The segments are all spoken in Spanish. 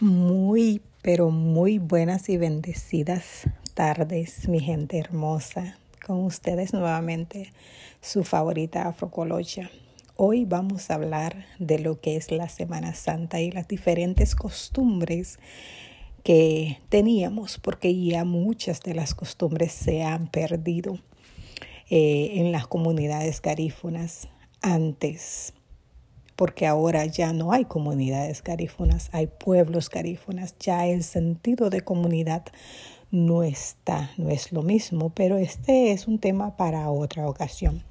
Muy, pero muy buenas y bendecidas tardes, mi gente hermosa. Con ustedes nuevamente su favorita Afrocolocha. Hoy vamos a hablar de lo que es la Semana Santa y las diferentes costumbres que teníamos, porque ya muchas de las costumbres se han perdido eh, en las comunidades garífunas antes porque ahora ya no hay comunidades garífunas, hay pueblos garífunas, ya el sentido de comunidad no está, no es lo mismo, pero este es un tema para otra ocasión.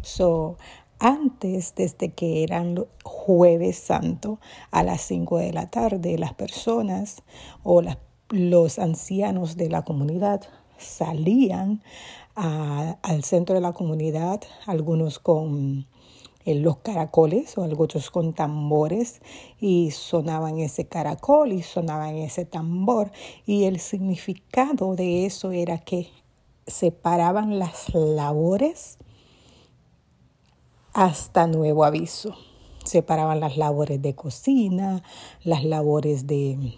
So, antes, desde que eran jueves santo a las 5 de la tarde, las personas o los ancianos de la comunidad salían al centro de la comunidad, algunos con los caracoles o otros con tambores y sonaban ese caracol y sonaban ese tambor y el significado de eso era que separaban las labores hasta nuevo aviso. Separaban las labores de cocina, las labores de,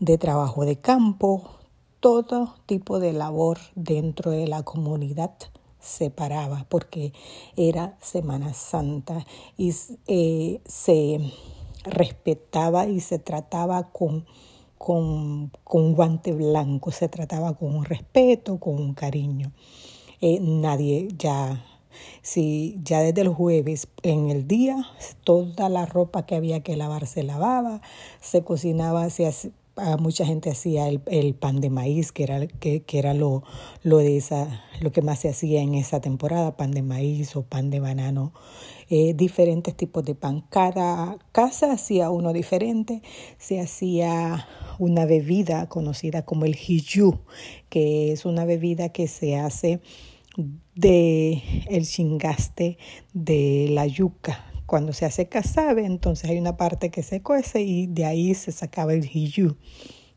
de trabajo de campo, todo tipo de labor dentro de la comunidad separaba porque era Semana Santa y eh, se respetaba y se trataba con, con, con, guante blanco, se trataba con un respeto, con un cariño. Eh, nadie ya, si ya desde el jueves en el día, toda la ropa que había que lavar se lavaba, se cocinaba, se, mucha gente hacía el, pan de maíz, que era, que, que era lo, lo, de esa, lo que más se hacía en esa temporada, pan de maíz o pan de banano, eh, diferentes tipos de pan. Cada casa hacía uno diferente, se hacía una bebida conocida como el hiju, que es una bebida que se hace de el chingaste de la yuca, cuando se hace casabe, entonces hay una parte que se cuece y de ahí se sacaba el hiju.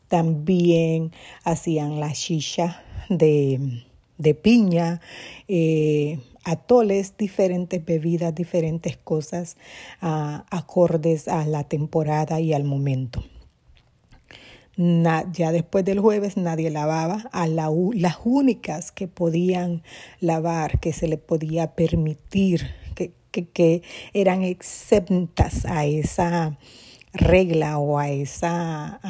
También hacían la shisha de, de piña, eh, atoles, diferentes bebidas, diferentes cosas uh, acordes a la temporada y al momento. ya después del jueves nadie lavaba, a la, las únicas que podían lavar, que se le podía permitir que, eran exentas a esa regla o a esa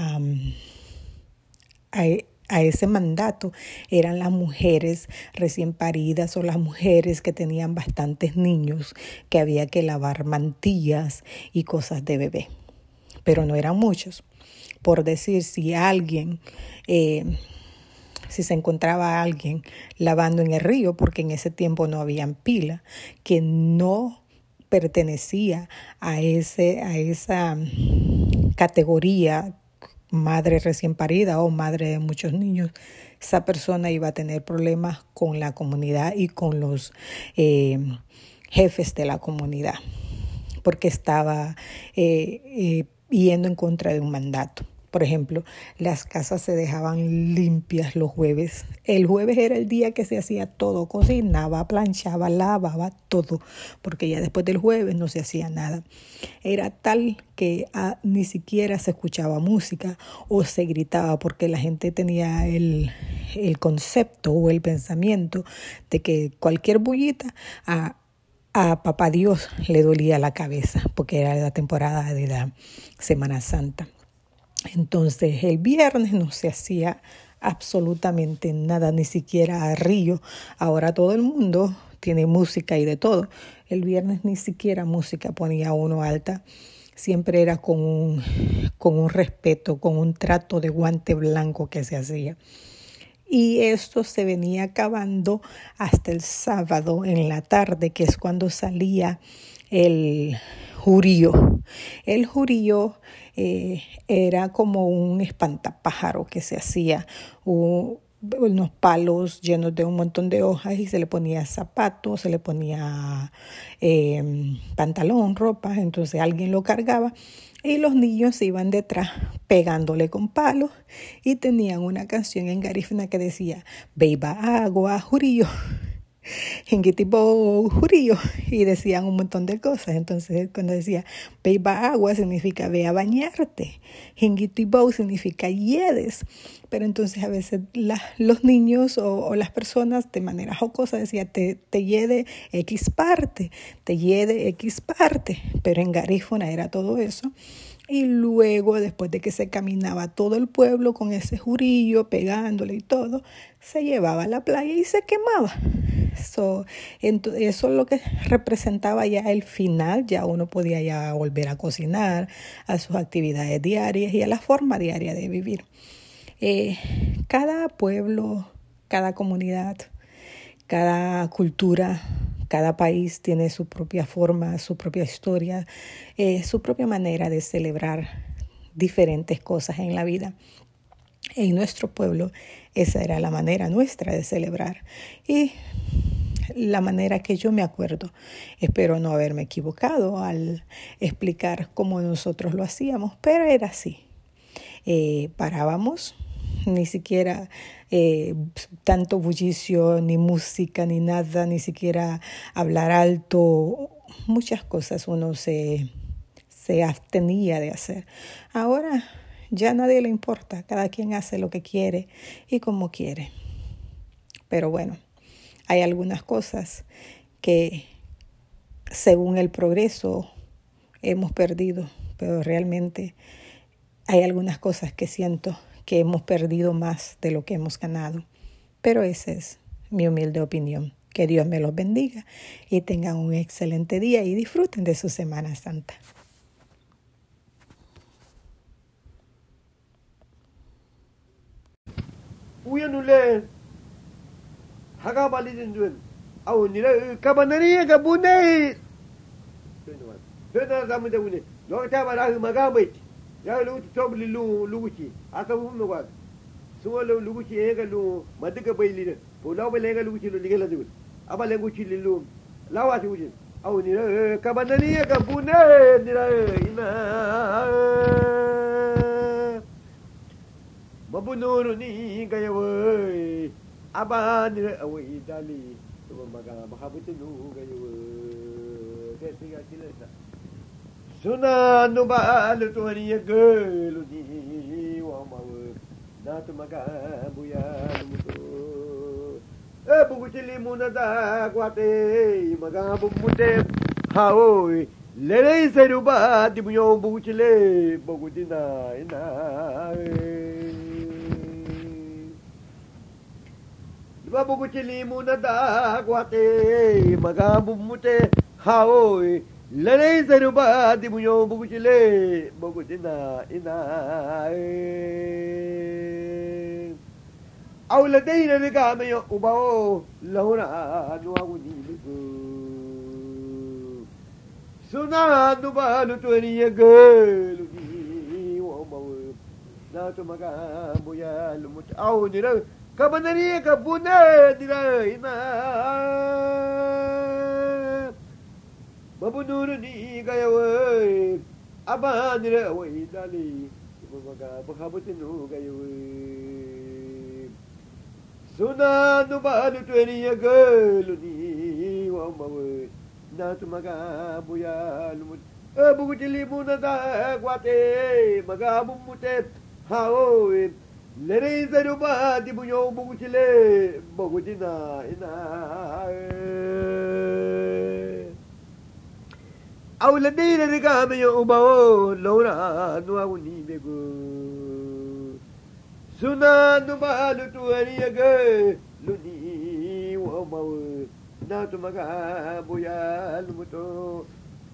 a, ese mandato. Eran las mujeres recién paridas o las mujeres que tenían bastantes niños que había que lavar mantillas y cosas de bebé. Pero no eran muchos. Por decir si alguien eh, si se encontraba alguien lavando en el río, porque en ese tiempo no habían pila, que no pertenecía a, ese, a esa categoría madre recién parida o madre de muchos niños, esa persona iba a tener problemas con la comunidad y con los eh, jefes de la comunidad, porque estaba eh, eh, yendo en contra de un mandato. Por ejemplo, las casas se dejaban limpias los jueves. El jueves era el día que se hacía todo, cocinaba, planchaba, lavaba todo, porque ya después del jueves no se hacía nada. Era tal que ah, ni siquiera se escuchaba música o se gritaba, porque la gente tenía el, el concepto o el pensamiento de que cualquier bullita a, a papá Dios le dolía la cabeza, porque era la temporada de la Semana Santa. Entonces el viernes no se hacía absolutamente nada, ni siquiera a río. Ahora todo el mundo tiene música y de todo. El viernes ni siquiera música ponía uno alta. Siempre era con un, con un respeto, con un trato de guante blanco que se hacía. Y esto se venía acabando hasta el sábado en la tarde, que es cuando salía el jurío. El jurío eh, era como un espantapájaro que se hacía, unos palos llenos de un montón de hojas y se le ponía zapatos, se le ponía em, pantalón, ropa, entonces alguien lo cargaba y los niños iban detrás pegándole con palos y tenían una canción en garífuna que decía, beba agua, jurío. Tipo jurío y decían un montón de cosas. Entonces, cuando decía beba agua significa ve a bañarte. tipo significa yedes. Pero entonces a veces los niños o, las personas de manera jocosa decían te, te yede X parte, te yede X parte. Pero en garífona era todo eso. Y luego, después de que se caminaba todo el pueblo con ese jurillo pegándole y todo, se llevaba a la playa y se quemaba. Eso es lo que representaba ya el final, ya uno podía ya volver a cocinar, a sus actividades diarias y a la forma diaria de vivir. Eh, cada pueblo, cada comunidad, cada cultura cada país tiene su propia forma, su propia historia, eh, su propia manera de celebrar diferentes cosas en la vida. En nuestro pueblo esa era la manera nuestra de celebrar y la manera que yo me acuerdo. Espero no haberme equivocado al explicar cómo nosotros lo hacíamos, pero era así. Eh, parábamos, ni siquiera eh, tanto bullicio, ni música, ni nada, ni siquiera hablar alto, muchas cosas uno se, se abstenía de hacer. Ahora ya nadie le importa, cada quien hace lo que quiere y como quiere. Pero bueno, hay algunas cosas que según el progreso hemos perdido, pero realmente hay algunas cosas que siento que hemos perdido más de lo que hemos ganado. Pero esa es mi humilde opinión. Que Dios me los bendiga y tengan un excelente día y disfruten de su Semana Santa. هغه باندې دندول او نيره كبنري جبوني فين زعما دوني لو تابع راه مقابيت يا لو تتوب للو لوتي اكبهم نقاد سو لو لوتي هيك لو ما دك بيلين ولو بلغ لوتي لو لغلا دول ابا لغوتي للو لا واتي وجه او نيره كبنري جبوني نيره هنا مبنورني كيوي Abang ni awak idali tu memang abah habis tu lu gayu. Kau tiga sila tak. Suna nubal ba tu hari ya gelu ni wa mau. Na tu maka buya lu tu. Eh buku cili muna dah kuate maga bu mute haoi. Lele seruba di bunyong buku cili buku dina ina. Dua buku nada kuate, maga bumbu te haoi. Lele seruba di mu nyom buku cili, buku cina ina. Mayo ubah lahuna dua. Suna dua lu tu ni ye gelu ni wah bawa. Nato maga buaya lu mu. Aku Cabanaria, cabuné, diraina. Babunuru diga yawe. Abanira oi dali. Bumaga, bahabutinu gayawe. Suna no balu tueni a gelo ni wambawe. Natu maga buya lumut. Abu gutili muna da guate. Maga bumute. Haoe. Haoe. لري زربا دي بنيو بوجلي بوجنا إنا. أو لدينا رقام يوباو لورا نواوني بيكو سنا نبا لتواريك لني وهمو ناتو مكا بويا المتو.